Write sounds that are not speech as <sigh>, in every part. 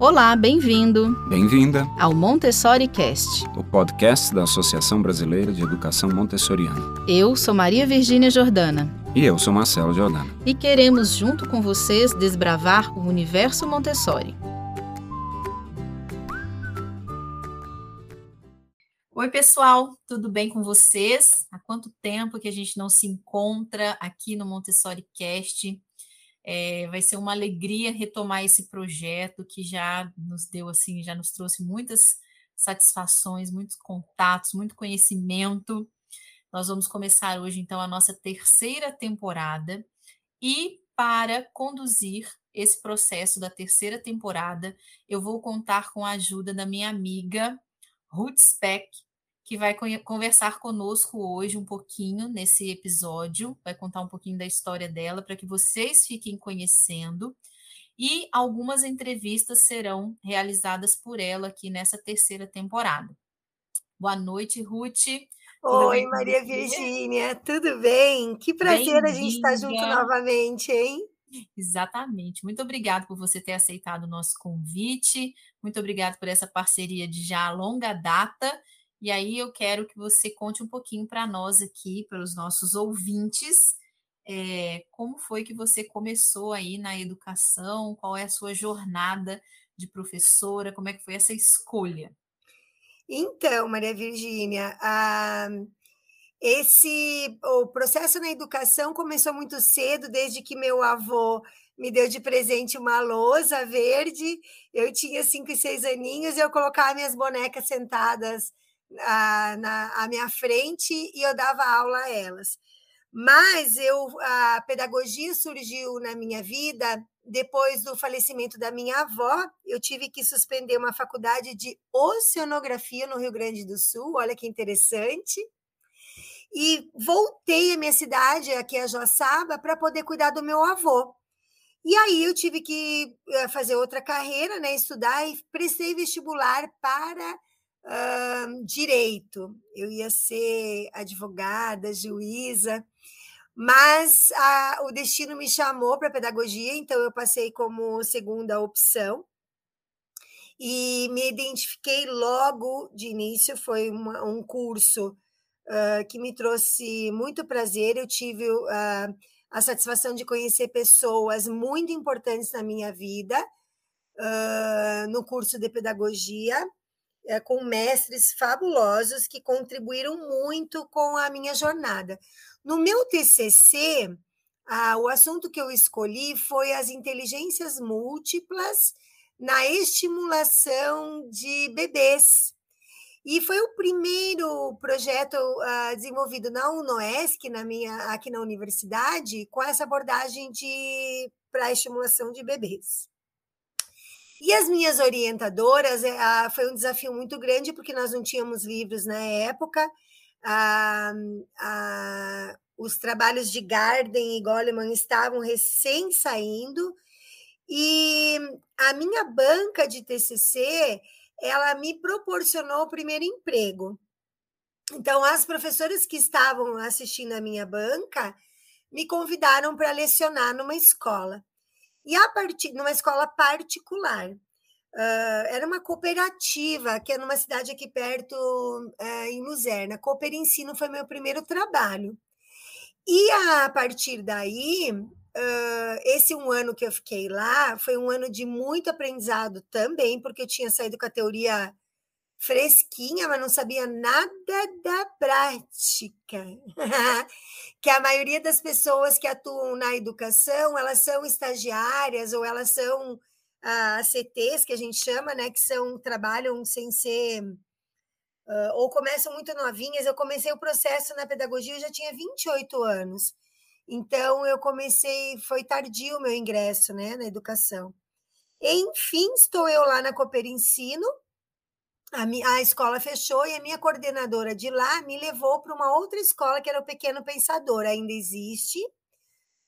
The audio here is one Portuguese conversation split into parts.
Olá, bem-vindo. Bem-vinda ao Montessori Cast, o podcast da Associação Brasileira de Educação Montessoriana. Eu sou Maria Virgínia Jordana. E eu sou Marcelo Jordana. E queremos, junto com vocês, desbravar o universo Montessori. Oi, pessoal, tudo bem com vocês? Há quanto tempo que a gente não se encontra aqui no Montessori Cast? É, vai ser uma alegria retomar esse projeto que já nos deu assim, já nos trouxe muitas satisfações, muitos contatos, muito conhecimento. Nós vamos começar hoje então a nossa terceira temporada e para conduzir esse processo da terceira temporada, eu vou contar com a ajuda da minha amiga Ruth Speck, que vai conversar conosco hoje um pouquinho nesse episódio, vai contar um pouquinho da história dela para que vocês fiquem conhecendo. E algumas entrevistas serão realizadas por ela aqui nessa terceira temporada. Boa noite, Ruth. Oi, Maria Virgínia, tudo bem? Que prazer a gente estar junto novamente, hein? Exatamente. Muito obrigada por você ter aceitado o nosso convite. Muito obrigada por essa parceria de já longa data e aí eu quero que você conte um pouquinho para nós aqui, para os nossos ouvintes, é, como foi que você começou aí na educação, qual é a sua jornada de professora, como é que foi essa escolha? Então, Maria Virgínia, esse o processo na educação começou muito cedo, desde que meu avô me deu de presente uma lousa verde. Eu tinha cinco e seis aninhos e eu colocava minhas bonecas sentadas na, à minha frente e eu dava aula a elas. Mas eu, a pedagogia surgiu na minha vida depois do falecimento da minha avó. Eu tive que suspender uma faculdade de oceanografia no Rio Grande do Sul. Olha que interessante. E voltei à minha cidade, aqui a Joaçaba, para poder cuidar do meu avô. E aí eu tive que eh, fazer outra carreira, né, estudar e prestei vestibular para uh, direito, eu ia ser advogada, juíza, mas a, o destino me chamou para pedagogia, então eu passei como segunda opção e me identifiquei logo de início. Foi uma, um curso uh, que me trouxe muito prazer. Eu tive uh, a satisfação de conhecer pessoas muito importantes na minha vida uh, no curso de pedagogia é, com mestres fabulosos que contribuíram muito com a minha jornada. No meu TCC, ah, o assunto que eu escolhi foi as inteligências múltiplas na estimulação de bebês. E foi o primeiro projeto uh, desenvolvido na UNOESC, na minha, aqui na universidade, com essa abordagem de para estimulação de bebês. E as minhas orientadoras, é, foi um desafio muito grande, porque nós não tínhamos livros na época. os trabalhos de Garden e Goleman estavam recém saindo, e a minha banca de TCC, ela me proporcionou o primeiro emprego. Então, as professoras que estavam assistindo a minha banca me convidaram para lecionar numa escola. E a partir numa escola particular. Uh, era uma cooperativa que é numa cidade aqui perto, uh, em Luzerna. Cooper Ensino foi meu primeiro trabalho. E a partir daí, uh, esse um ano que eu fiquei lá foi um ano de muito aprendizado também, porque eu tinha saído com a teoria fresquinha, mas não sabia nada da prática. <laughs> que a maioria das pessoas que atuam na educação, elas são estagiárias ou elas são ah, CTs, que a gente chama, né, que são trabalham sem ser uh, ou começam muito novinhas. Eu comecei o processo na pedagogia, eu já tinha 28 anos. Então eu comecei, foi tardio o meu ingresso, né, na educação. Enfim, estou eu lá na Cooper Ensino, a, a escola fechou e a minha coordenadora de lá me levou para uma outra escola que era o Pequeno Pensador, ainda existe.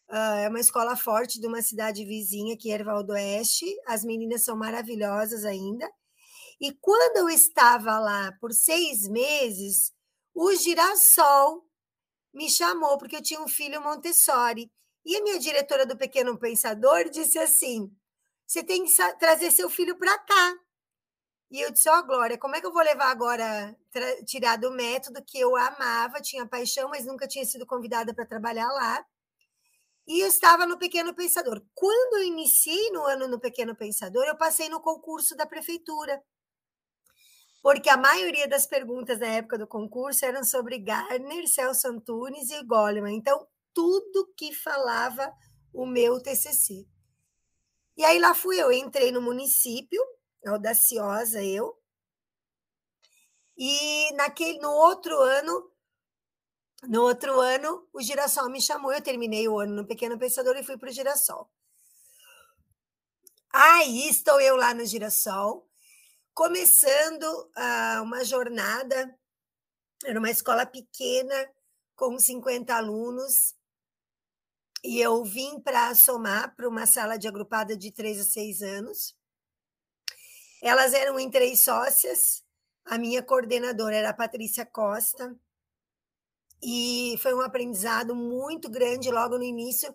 Uh, é uma escola forte de uma cidade vizinha, que é Ervaldo Oeste. As meninas são maravilhosas ainda. E quando eu estava lá por seis meses, o girassol me chamou, porque eu tinha um filho Montessori. E a minha diretora do Pequeno Pensador disse assim: você tem que trazer seu filho para cá. E eu disse, ó, oh, Glória, como é que eu vou levar agora, tirar do método que eu amava, tinha paixão, mas nunca tinha sido convidada para trabalhar lá. E eu estava no Pequeno Pensador. Quando eu iniciei no ano no Pequeno Pensador, eu passei no concurso da prefeitura. Porque a maioria das perguntas na época do concurso eram sobre Gardner, Celso Antunes e Goleman. Então, tudo que falava o meu TCC. E aí lá fui eu, entrei no município, audaciosa eu. E naquele no outro ano, no outro ano, o Girassol me chamou, eu terminei o ano no Pequeno Pensador e fui para o Girassol. Aí estou eu lá no Girassol, começando uh, uma jornada, era uma escola pequena, com 50 alunos, e eu vim para somar para uma sala de agrupada de 3 a 6 anos. Elas eram em três sócias, a minha coordenadora era a Patrícia Costa, e foi um aprendizado muito grande logo no início.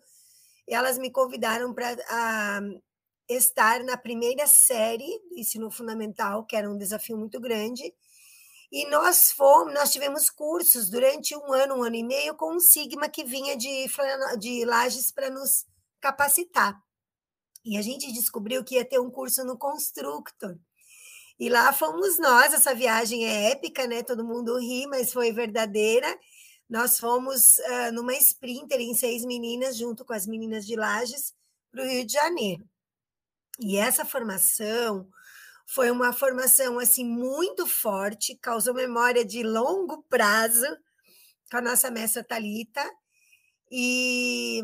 Elas me convidaram para estar na primeira série do ensino fundamental, que era um desafio muito grande. E nós fomos, nós tivemos cursos durante um ano, um ano e meio, com um Sigma que vinha de, de Lages para nos capacitar. E a gente descobriu que ia ter um curso no Constructor. E lá fomos nós, essa viagem é épica, né? Todo mundo ri, mas foi verdadeira. Nós fomos uh, numa sprinter em seis meninas, junto com as meninas de Lages, para o Rio de Janeiro. E essa formação foi uma formação assim muito forte, causou memória de longo prazo com a nossa mestra Talita e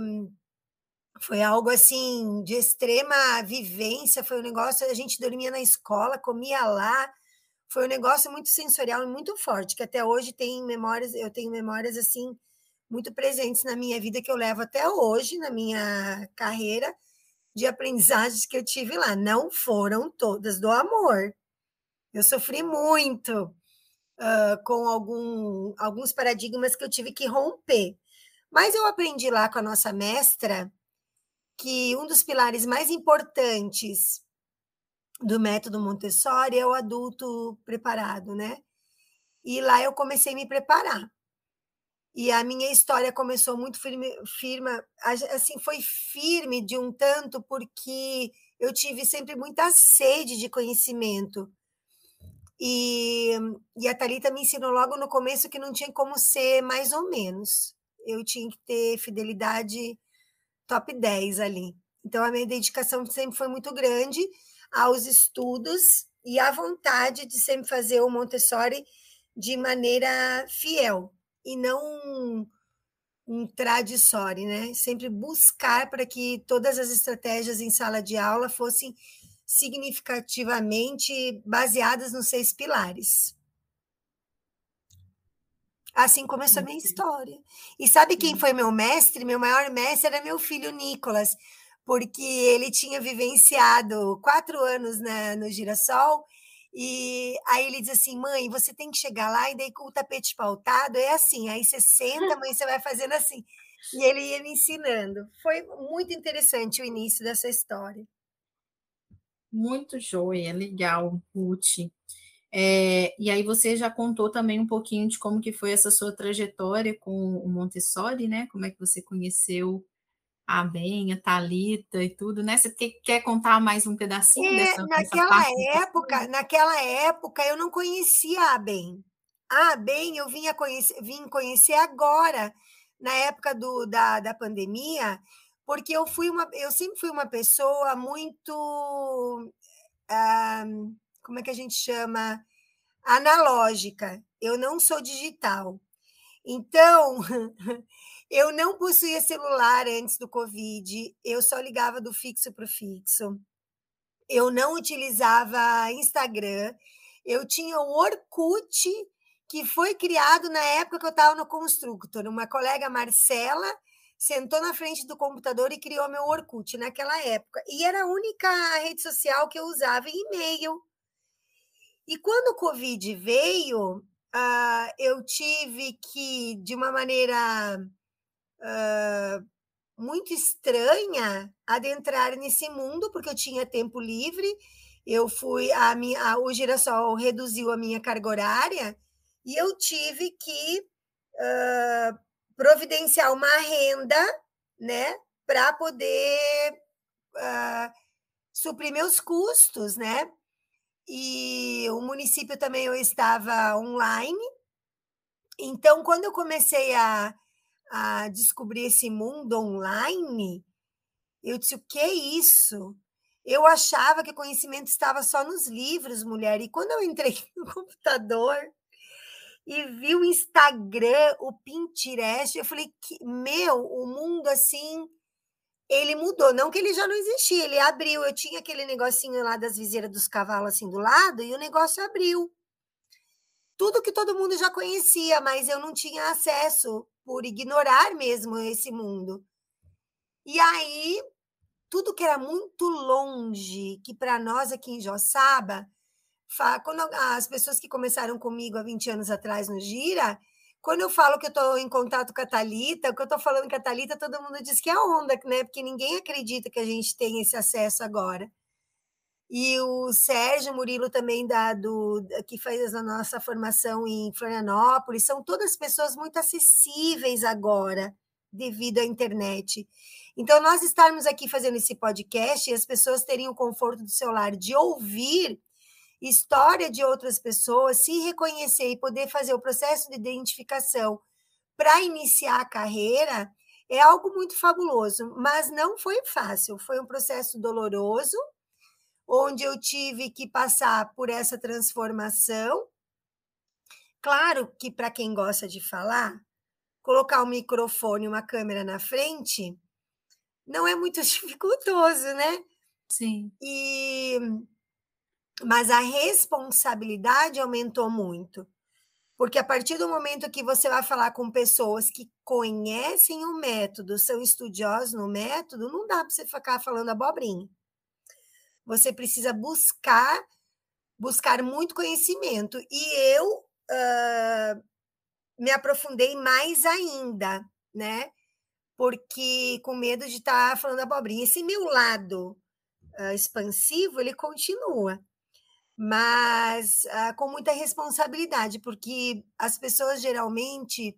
foi algo assim de extrema vivência, foi um negócio, a gente dormia na escola, comia lá, foi um negócio muito sensorial e muito forte, que até hoje tem memórias, eu tenho memórias assim muito presentes na minha vida que eu levo até hoje na minha carreira de aprendizagens que eu tive lá. Não foram todas do amor. Eu sofri muito uh, com algum, alguns paradigmas que eu tive que romper. Mas eu aprendi lá com a nossa mestra que um dos pilares mais importantes do método Montessori é o adulto preparado, né? E lá eu comecei a me preparar. E a minha história começou muito firme, firme, assim, foi firme de um tanto porque eu tive sempre muita sede de conhecimento. E, e a Thalita me ensinou logo no começo que não tinha como ser mais ou menos. Eu tinha que ter fidelidade top 10 ali. Então, a minha dedicação sempre foi muito grande aos estudos e à vontade de sempre fazer o Montessori de maneira fiel e não um, tradiçório, né? Sempre buscar para que todas as estratégias em sala de aula fossem significativamente baseadas nos seis pilares. Assim começou a minha história. E sabe quem foi meu mestre? Meu maior mestre era meu filho Nicolas, porque ele tinha vivenciado quatro anos na, no Girassol, e aí ele diz assim: mãe, você tem que chegar lá, e daí com o tapete pautado é assim, aí você senta, mãe, você vai fazendo assim. E ele ia me ensinando. Foi muito interessante o início dessa história. Muito joia, legal, Ruth. É, e aí você já contou também um pouquinho de como que foi essa sua trajetória com o Montessori, né? Como é que você conheceu a Ben, a Thalita e tudo, né? Você quer contar mais um pedacinho é, dessa, naquela dessa época, naquela época eu não conhecia a Ben. A Ben eu vinha conhecer, vim conhecer agora, na época do, da, da pandemia, porque eu fui uma, eu sempre fui uma pessoa muito, ah, como é que a gente chama, analógica. Eu não sou digital. Então, <laughs> Eu não possuía celular antes do Covid, eu só ligava do fixo para o fixo. Eu não utilizava Instagram. Eu tinha o Orkut, que foi criado na época que eu estava no Constructor. Uma colega, Marcela, sentou na frente do computador e criou meu Orkut naquela época. E era a única rede social que eu usava em e-mail. E quando o Covid veio, uh, eu tive que, de uma maneira muito estranha adentrar nesse mundo, porque eu tinha tempo livre. Eu fui a minha, a, o girassol reduziu a minha carga horária e eu tive que uh, providenciar uma renda, né, para poder uh, suprir meus custos, né? E o município também eu estava online. Então, quando eu comecei a a descobrir esse mundo online, eu disse: o que é isso? Eu achava que conhecimento estava só nos livros, mulher. E quando eu entrei <laughs> no computador e vi o Instagram, o Pinterest, eu falei que, meu, o mundo assim, ele mudou. Não que ele já não existia, ele abriu. Eu tinha aquele negocinho lá das viseiras dos cavalos assim do lado e o negócio abriu. Tudo que todo mundo já conhecia, mas eu não tinha acesso por ignorar mesmo esse mundo. E aí, tudo que era muito longe, que para nós aqui em Joçaba, quando as pessoas que começaram comigo há 20 anos atrás no Gira, quando eu falo que eu estou em contato com a Thalita, que eu estou falando com a Thalita, todo mundo diz que é onda, né? Porque ninguém acredita que a gente tem esse acesso agora. E o Sérgio Murilo também da, do, que faz a nossa formação em Florianópolis, são todas pessoas muito acessíveis agora, devido à internet. Então, nós estarmos aqui fazendo esse podcast e as pessoas terem o conforto do celular de ouvir história de outras pessoas, se reconhecer e poder fazer o processo de identificação para iniciar a carreira, é algo muito fabuloso, mas não foi fácil, foi um processo doloroso, onde eu tive que passar por essa transformação. Claro que para quem gosta de falar, colocar um microfone, uma câmera na frente, não é muito <laughs> dificultoso, né? Sim. E mas a responsabilidade aumentou muito. Porque a partir do momento que você vai falar com pessoas que conhecem o método, são estudiosos no método, não dá para você ficar falando abobrinha você precisa buscar buscar muito conhecimento. E eu uh, me aprofundei mais ainda, né? Porque com medo de estar tá falando abobrinha. Esse meu lado uh, expansivo, ele continua, mas uh, com muita responsabilidade, porque as pessoas geralmente,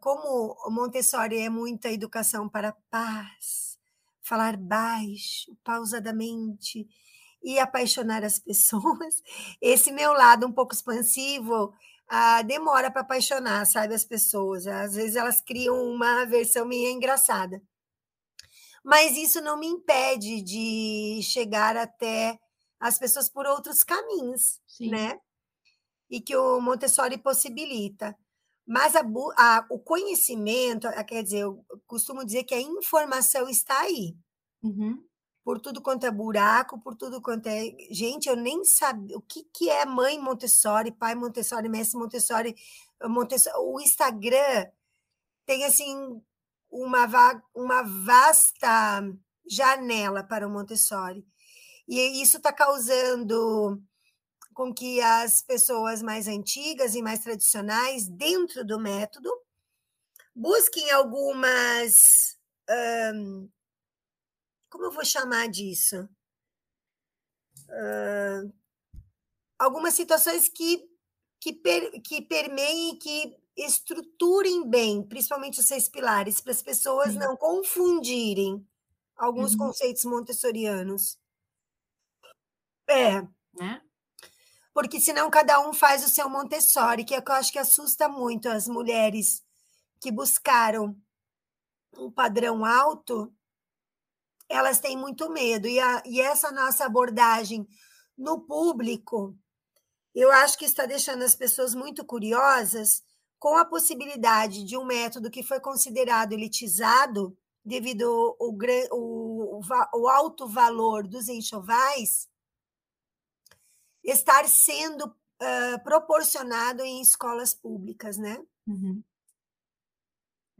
como o Montessori é muita educação para paz, falar baixo, pausadamente e apaixonar as <laughs> pessoas. Esse meu lado um pouco expansivo ah, demora para apaixonar, sabe, as pessoas. Às vezes elas criam uma versão meio engraçada. Mas isso não me impede de chegar até as pessoas por outros caminhos, Sim. né? E que o Montessori possibilita. Mas a, a, o conhecimento, quer dizer, eu costumo dizer que a informação está aí. Uhum. Por tudo quanto é buraco, por tudo quanto é. Gente, eu nem sabia o que, que é mãe Montessori, pai Montessori, mestre Montessori, Montessori. O Instagram tem assim uma, uma vasta janela para o Montessori. E isso está causando com que as pessoas mais antigas e mais tradicionais, dentro do método, busquem algumas. Um, como eu vou chamar disso? Uh, algumas situações que, que, per, que permeiem que estruturem bem, principalmente os seis pilares, para as pessoas uhum. não confundirem alguns uhum. conceitos montessorianos. É. Né? porque senão cada um faz o seu Montessori, que é o que eu acho que assusta muito as mulheres que buscaram um padrão alto, elas têm muito medo. E, a, e essa nossa abordagem no público, eu acho que está deixando as pessoas muito curiosas com a possibilidade de um método que foi considerado elitizado devido ao, ao, ao alto valor dos enxovais, estar sendo uh, proporcionado em escolas públicas, né? Uhum.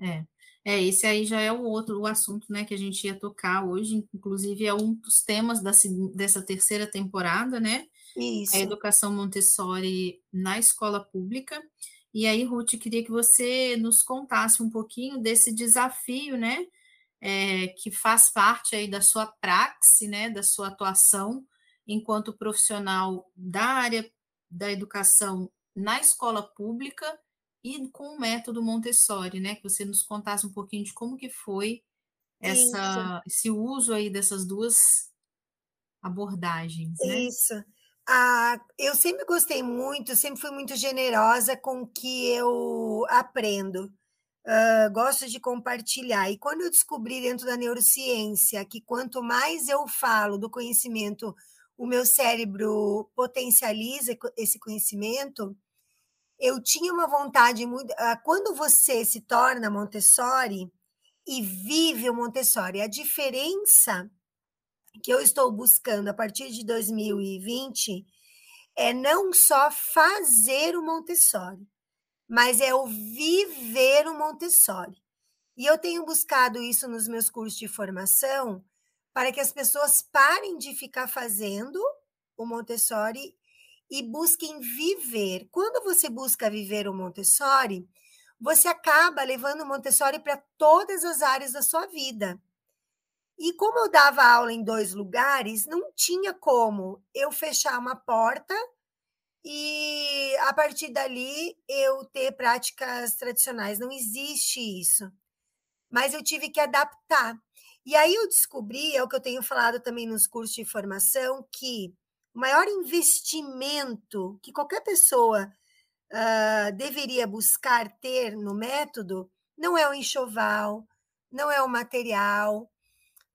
É. É, esse aí já é o outro o assunto né, que a gente ia tocar hoje, inclusive é um dos temas da, dessa terceira temporada, né? Isso. A educação Montessori na escola pública. E aí, Ruth, queria que você nos contasse um pouquinho desse desafio, né? É, que faz parte aí da sua praxe, né? Da sua atuação enquanto profissional da área da educação na escola pública e com o método Montessori, né? Que você nos contasse um pouquinho de como que foi essa, esse uso aí dessas duas abordagens, né? Isso. Ah, eu sempre gostei muito, sempre fui muito generosa com o que eu aprendo. Uh, gosto de compartilhar. E quando eu descobri dentro da neurociência que quanto mais eu falo do conhecimento, o meu cérebro potencializa esse conhecimento, eu tinha uma vontade muito. Uh, quando você se torna Montessori e vive o Montessori, a diferença que eu estou buscando a partir de 2020 é não só fazer o Montessori, mas é o viver o Montessori. E eu tenho buscado isso nos meus cursos de formação para que as pessoas parem de ficar fazendo o Montessori e busquem viver. Quando você busca viver o Montessori, você acaba levando o Montessori para todas as áreas da sua vida. E como eu dava aula em dois lugares, não tinha como eu fechar uma porta e a partir dali eu ter práticas tradicionais. Não existe isso. Mas eu tive que adaptar. E aí eu descobri, é o que eu tenho falado também nos cursos de formação, que o maior investimento que qualquer pessoa uh, deveria buscar ter no método não é o enxoval, não é o material,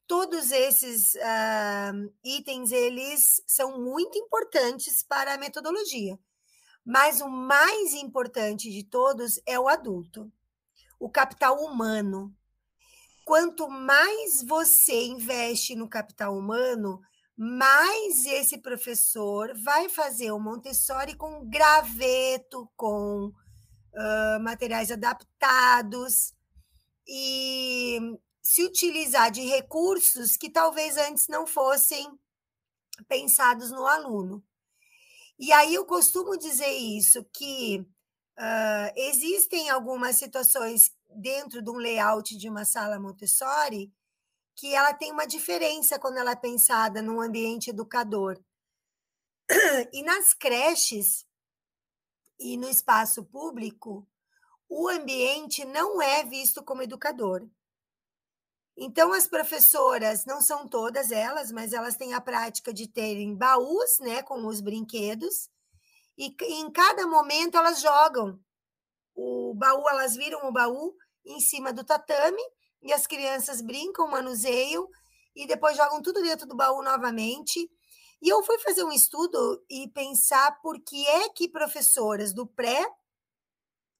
todos esses uh, itens eles são muito importantes para a metodologia. Mas o mais importante de todos é o adulto, o capital humano. Quanto mais você investe no capital humano, mais esse professor vai fazer o Montessori com graveto, com uh, materiais adaptados. E se utilizar de recursos que talvez antes não fossem pensados no aluno. E aí eu costumo dizer isso, que uh, existem algumas situações dentro de um layout de uma sala Montessori que ela tem uma diferença quando ela é pensada num ambiente educador. E nas creches e no espaço público, o ambiente não é visto como educador. Então, as professoras, não são todas elas, mas elas têm a prática de terem baús, né, com os brinquedos, e em cada momento elas jogam o baú, elas viram o baú em cima do tatame, e as crianças brincam, manuseiam, e depois jogam tudo dentro do baú novamente. E eu fui fazer um estudo e pensar por que é que professoras do pré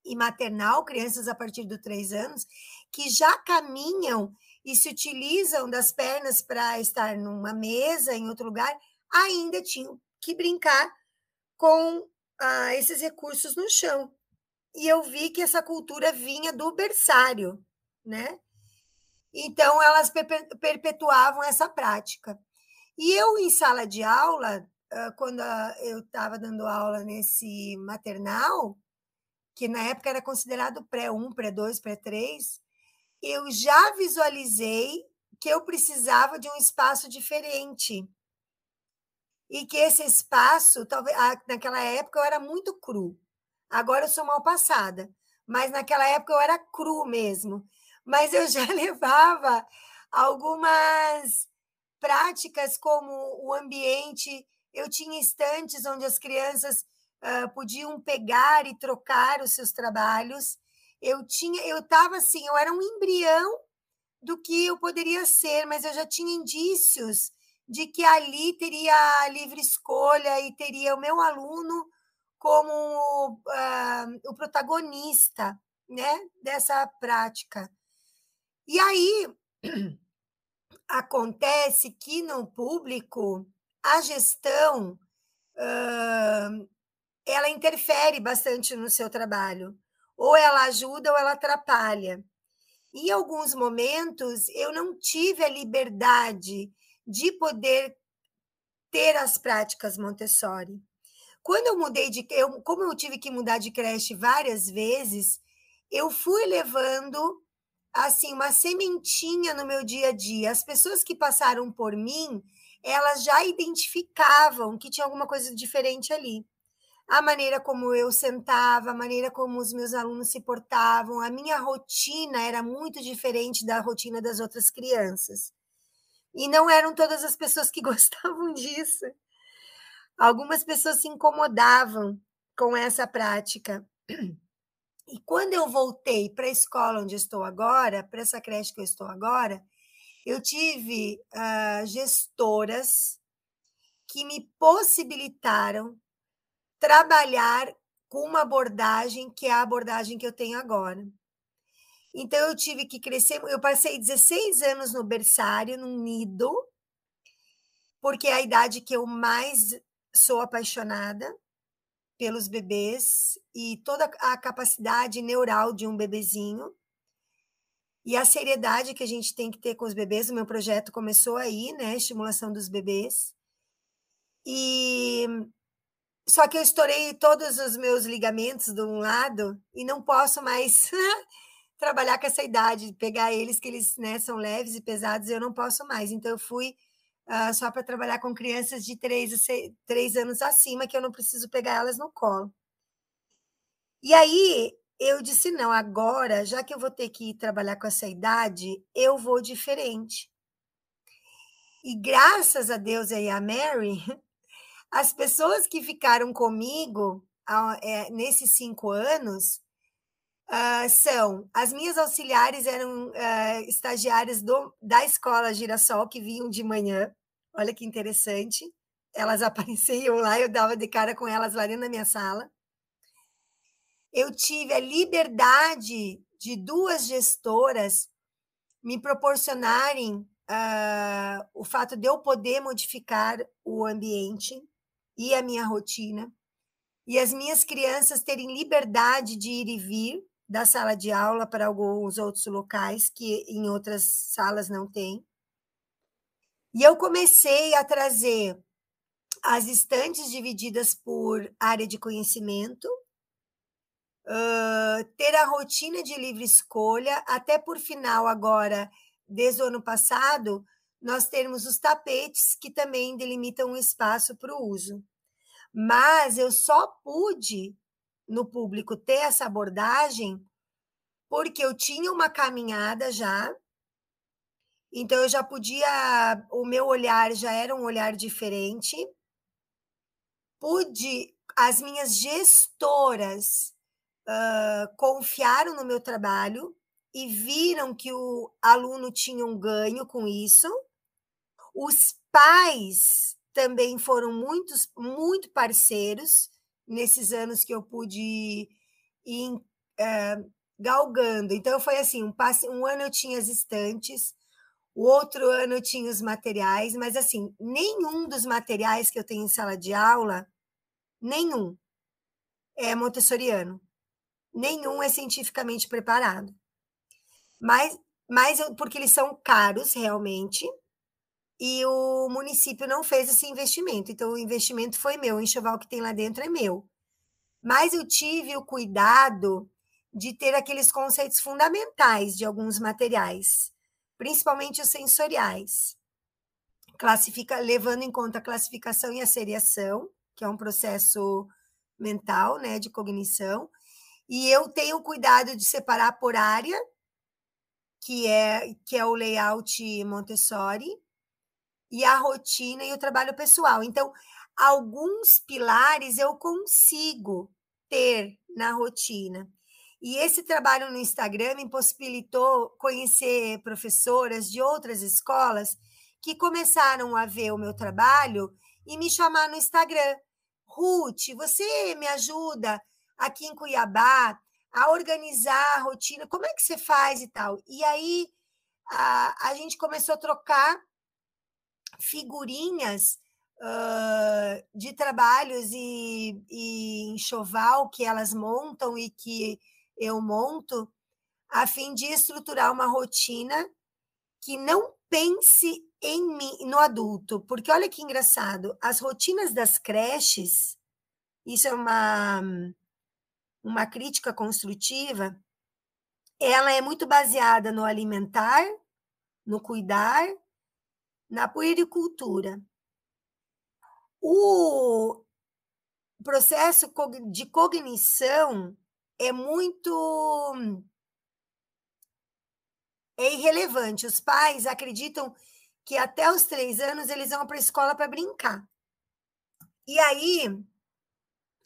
e maternal, crianças a partir dos três anos, que já caminham e se utilizam das pernas para estar numa mesa, em outro lugar, ainda tinham que brincar com ah, esses recursos no chão. E eu vi que essa cultura vinha do berçário, né? Então, elas perpetuavam essa prática. E eu, em sala de aula, quando eu estava dando aula nesse maternal, que na época era considerado pré-1, pré-2, pré-3, eu já visualizei que eu precisava de um espaço diferente. E que esse espaço, talvez naquela época eu era muito cru. Agora eu sou mal passada, mas naquela época eu era cru mesmo. Mas eu já <laughs> levava algumas práticas como o ambiente, eu tinha estantes onde as crianças uh, podiam pegar e trocar os seus trabalhos eu tinha, eu estava assim, eu era um embrião do que eu poderia ser, mas eu já tinha indícios de que ali teria livre escolha e teria o meu aluno como uh, o protagonista né, dessa prática. E aí acontece que no público a gestão uh, ela interfere bastante no seu trabalho ou ela ajuda ou ela atrapalha. Em alguns momentos, eu não tive a liberdade de poder ter as práticas Montessori. Quando eu mudei de. Eu, como eu tive que mudar de creche várias vezes, eu fui levando assim uma sementinha no meu dia a dia. As pessoas que passaram por mim, elas já identificavam que tinha alguma coisa diferente ali. A maneira como eu sentava, a maneira como os meus alunos se portavam, a minha rotina era muito diferente da rotina das outras crianças. E não eram todas as pessoas que <laughs> gostavam disso. Algumas pessoas se incomodavam com essa prática. E quando eu voltei para a escola onde estou agora, para essa creche que eu estou agora, eu tive uh, gestoras que me possibilitaram trabalhar com uma abordagem que é a abordagem que eu tenho agora. Então, eu tive que crescer. Eu passei 16 anos no berçário, no nido, porque é a idade que eu mais sou apaixonada pelos bebês e toda a capacidade neural de um bebezinho e a seriedade que a gente tem que ter com os bebês. O meu projeto começou aí, né? Estimulação dos bebês. E só que eu estourei todos os meus ligamentos de um lado e não posso mais <laughs> trabalhar com essa idade, pegar eles que eles né, são leves e pesados, eu não posso mais. Então eu fui uh, só para trabalhar com crianças de 3, a 6, 3 anos acima, que eu não preciso pegar elas no colo. E aí eu disse: não, agora, já que eu vou ter que trabalhar com essa idade, eu vou diferente. E graças a Deus e a Mary, <laughs> as pessoas que ficaram comigo é, nesses cinco anos uh, são as minhas auxiliares eram uh, estagiárias do, da escola Girassol que vinham de manhã. Olha que interessante. Elas <laughs> apareciam lá, eu dava de cara com elas lá dentro da minha sala. Eu tive a liberdade de duas gestoras me proporcionarem uh, o fato de eu poder modificar o ambiente e a minha rotina, e as minhas crianças terem liberdade de ir e vir da sala de aula para alguns outros locais que em outras salas não tem. E eu comecei a trazer as estantes divididas por área de conhecimento, uh, ter a rotina de livre escolha, até por final agora, desde o ano passado, nós temos os tapetes que também delimitam um espaço para o uso. Mas eu só pude no público ter essa abordagem porque eu tinha uma caminhada já, então eu já podia, o meu olhar já era um olhar diferente. Pude, as minhas gestoras uh, confiaram no meu trabalho e viram que o aluno tinha um ganho com isso. Os pais também foram muitos, muito parceiros nesses anos que eu pude ir uh, galgando. Então, foi assim: um, passe, um ano eu tinha as estantes, o outro ano eu tinha os materiais, mas assim, nenhum dos materiais que eu tenho em sala de aula, nenhum é montessoriano. Nenhum é cientificamente preparado. Mas, mas porque eles são caros realmente, e o município não fez esse investimento. Então, o investimento foi meu, o enxoval que tem lá dentro é meu. Mas eu tive o cuidado de ter aqueles conceitos fundamentais de alguns materiais, principalmente os sensoriais. Classifica, levando em conta a classificação e a seriação, que é um processo mental, né, de cognição, e eu tenho cuidado de separar por área, que é que é o layout Montessori, e a rotina e o trabalho pessoal. Então, alguns pilares eu consigo ter na rotina. E esse trabalho no Instagram me possibilitou conhecer professoras de outras escolas que começaram a ver o meu trabalho e me chamar no Instagram. Ruth, você me ajuda aqui em Cuiabá a organizar a rotina? Como é que você faz e tal? E aí a, a gente começou a trocar figurinhas uh, de trabalhos e, e enxoval que elas montam e que eu monto, a fim de estruturar uma rotina que não pense em mim, no adulto. Porque olha que engraçado, as rotinas das creches isso é uma, uma crítica construtiva, ela é muito baseada no alimentar, no cuidar, na puericultura. O processo de cognição é muito é irrelevante. Os pais acreditam que até os três anos eles vão para a escola para brincar. E aí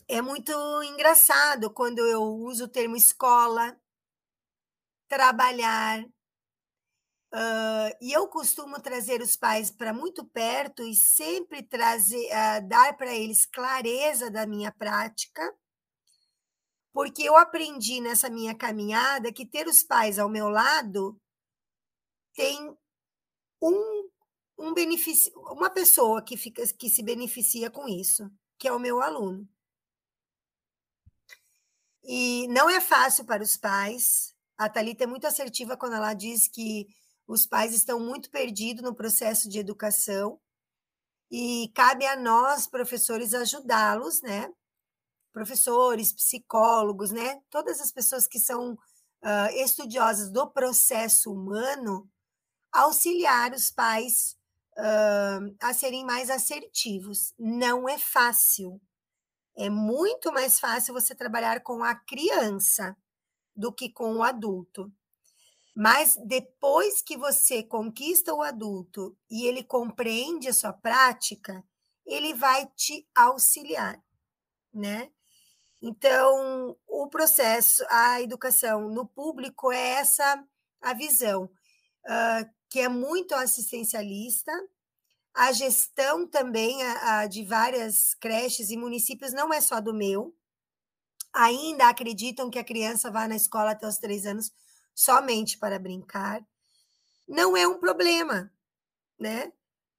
é muito engraçado quando eu uso o termo escola, trabalhar. Uh, e eu costumo trazer os pais para muito perto e sempre trazer, uh, dar para eles clareza da minha prática, porque eu aprendi nessa minha caminhada que ter os pais ao meu lado tem um, um benefício, uma pessoa que, fica, que se beneficia com isso, que é o meu aluno. E não é fácil para os pais. A Thalita é muito assertiva quando ela diz que os pais estão muito perdidos no processo de educação e cabe a nós, professores, ajudá-los, né? Professores, psicólogos, né? Todas as pessoas que são uh, estudiosas do processo humano, auxiliar os pais uh, a serem mais assertivos. Não é fácil. É muito mais fácil você trabalhar com a criança do que com o adulto. Mas depois que você conquista o adulto e ele compreende a sua prática, ele vai te auxiliar, né? Então, o processo, a educação no público é essa a visão. Uh, que é muito assistencialista. A gestão também a, a, de várias creches e municípios não é só do meu. Ainda acreditam que a criança vá na escola até os três anos somente para brincar. Não é um problema, né?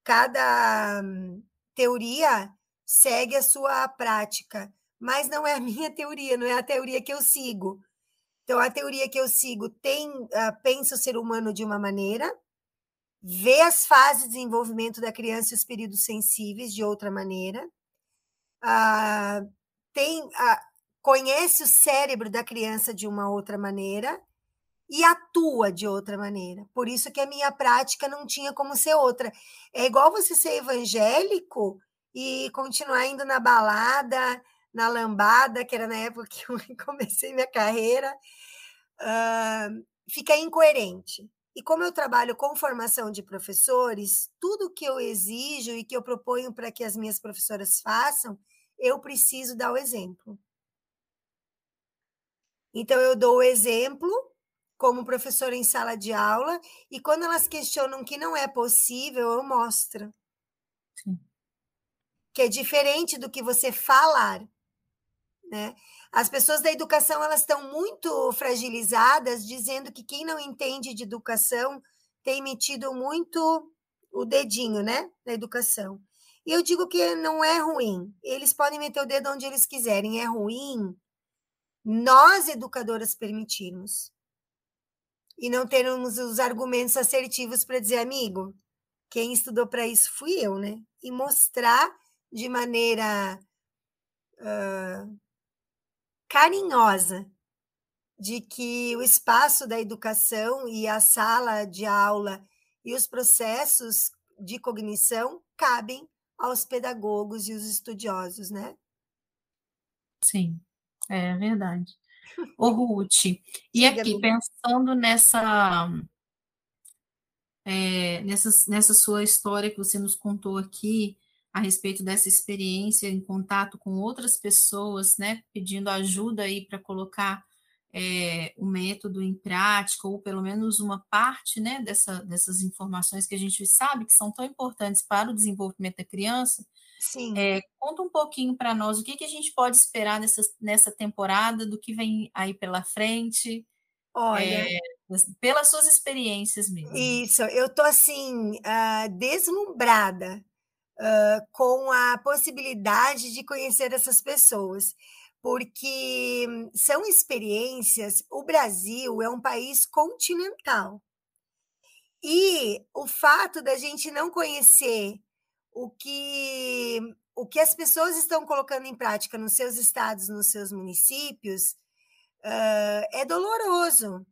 Cada hum, teoria segue a sua prática, mas não é a <laughs> minha teoria, não é a teoria que eu sigo. Então, a teoria que eu sigo tem uh, pensa o ser humano de uma maneira, vê as fases de desenvolvimento da criança e os períodos sensíveis de outra maneira, ah, tem, ah, conhece o cérebro da criança de uma outra maneira e atua de outra maneira. Por isso que a minha prática não tinha como ser outra. É igual você ser evangélico e continuar indo na balada, na lambada, que era na época que eu <laughs> comecei minha carreira, uh, fica incoerente. E como eu trabalho com formação de professores, tudo que eu exijo e que eu proponho para que as minhas professoras façam, eu preciso dar o exemplo. Então, eu dou o exemplo como professora em sala de aula, e quando elas questionam que não é possível, eu mostro. Sim. Que é diferente do que você falar. Né? As pessoas da educação elas estão muito fragilizadas, dizendo que quem não entende de educação tem metido muito o dedinho, né, na educação. E eu digo que não é ruim. Eles podem meter o dedo onde eles quiserem. É ruim nós educadoras permitirmos e não termos os argumentos assertivos para dizer, amigo, quem estudou para isso fui eu, né? E mostrar de maneira uh, carinhosa de que o espaço da educação e a sala de aula e os processos de cognição cabem aos pedagogos e os estudiosos, né? Sim, é verdade. Ô, Ruth, e aqui, pensando nessa, é, nessa, nessa sua história que você nos contou aqui, a respeito dessa experiência em contato com outras pessoas, né, pedindo ajuda aí para colocar é, o método em prática, ou pelo menos uma parte né, dessa, dessas informações que a gente sabe que são tão importantes para o desenvolvimento da criança. Sim. É, conta um pouquinho para nós o que, que a gente pode esperar nessa, nessa temporada, do que vem aí pela frente. Olha. É, pelas suas experiências mesmo. Isso, eu estou assim, uh, deslumbrada uh, com a possibilidade de conhecer essas pessoas, porque são experiências. O Brasil é um país continental. E o fato da gente não conhecer o que o que as pessoas estão colocando em prática nos seus estados, nos seus municípios, uh, é doloroso.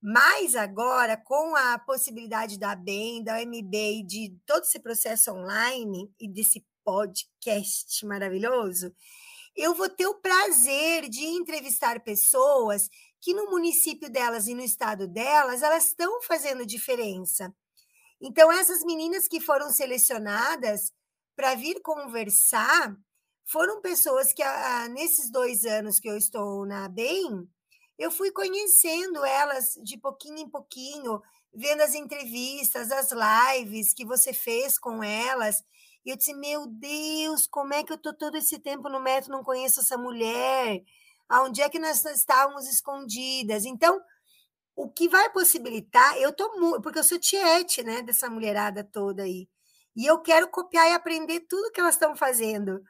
Mas agora, com a possibilidade da BEM, da OMB e de todo esse processo online e desse podcast maravilhoso, eu vou ter o prazer de entrevistar pessoas que no município delas e no estado delas, elas estão fazendo diferença. Então, essas meninas que foram selecionadas para vir conversar foram pessoas que, ah, nesses dois anos que eu estou na BEM, eu fui conhecendo elas de pouquinho em pouquinho, vendo as entrevistas, as lives que você fez com elas. E eu disse: Meu Deus, como é que eu estou todo esse tempo no metro, não conheço essa mulher? Aonde é que nós estávamos escondidas? Então, o que vai possibilitar, eu tô muito, porque eu sou tiete, né, dessa mulherada toda aí. E eu quero copiar e aprender tudo que elas estão fazendo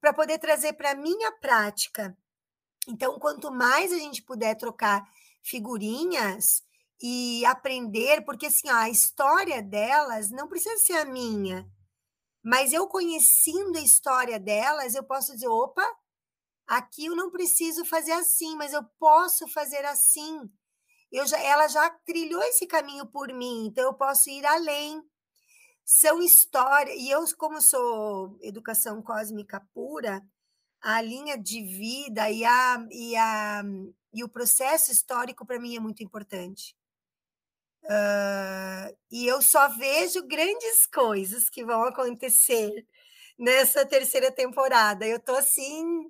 para poder trazer para minha prática então, quanto mais a gente puder trocar figurinhas e aprender, porque assim, ó, a história delas não precisa ser a minha, mas eu conhecendo a história delas, eu posso dizer, opa, aqui eu não preciso fazer assim, mas eu posso fazer assim. Eu já, ela já trilhou esse caminho por mim, então eu posso ir além. São histórias, e eu, como sou educação cósmica pura, a linha de vida e, a, e, a, e o processo histórico para mim é muito importante. Uh, e eu só vejo grandes coisas que vão acontecer nessa terceira temporada. Eu estou assim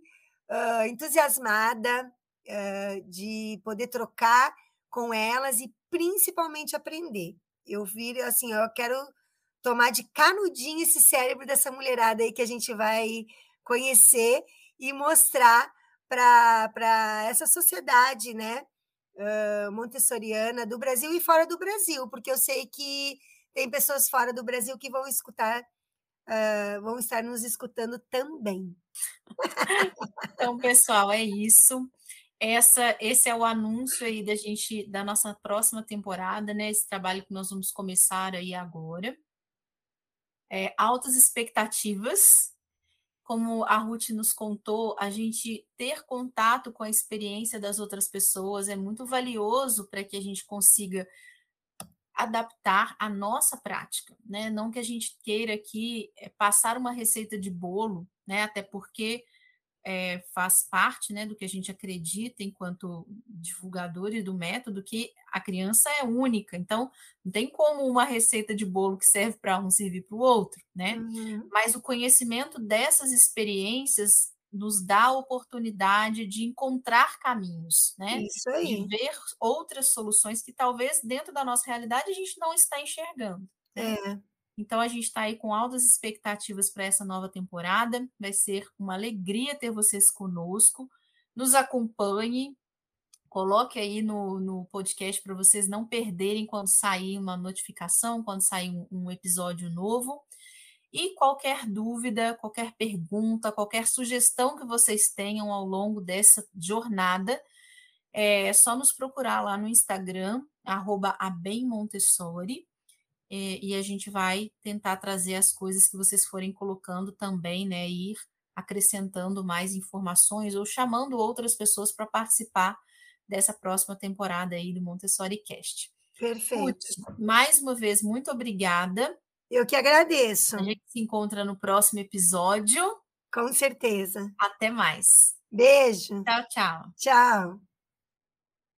uh, entusiasmada uh, de poder trocar com elas e principalmente aprender. Eu vi assim, eu quero tomar de canudinho esse cérebro dessa mulherada aí que a gente vai conhecer e mostrar para essa sociedade né, uh, montessoriana do Brasil e fora do Brasil, porque eu sei que tem pessoas fora do Brasil que vão escutar, uh, vão estar nos escutando também. <laughs> Então, pessoal, é isso. Essa, esse é o anúncio aí da gente da nossa próxima temporada, né? Esse trabalho que nós vamos começar aí agora. É, altas expectativas, como a Ruth nos contou, a gente ter contato com a experiência das outras pessoas é muito valioso para que a gente consiga adaptar a nossa prática, né? Não que a gente queira aqui eh, passar uma receita de bolo, né? Até porque é, faz parte né, do que a gente acredita enquanto divulgadores do método, que a criança é única, então não tem como uma receita de bolo que serve para um servir para o outro, né? Uhum. Mas o conhecimento dessas experiências nos dá a oportunidade de encontrar caminhos, né? Isso aí. De ver outras soluções que talvez dentro da nossa realidade a gente não está enxergando. Né? É. Então a gente está aí com altas expectativas para essa nova temporada. Vai ser uma alegria ter vocês conosco. Nos acompanhe, coloque aí no, no podcast para vocês não perderem quando sair uma notificação, quando sair um, um episódio novo. E qualquer dúvida, qualquer pergunta, qualquer sugestão que vocês tenham ao longo dessa jornada, é só nos procurar lá no Instagram, arroba e, e a gente vai tentar trazer as coisas que vocês forem colocando também, né? Ir acrescentando mais informações ou chamando outras pessoas para participar dessa próxima temporada aí do Montessori Cast. Perfeito. mais uma vez, muito obrigada. Eu que agradeço. A gente se encontra no próximo episódio. Com certeza. Até mais. Beijo. Tchau, tchau. Tchau.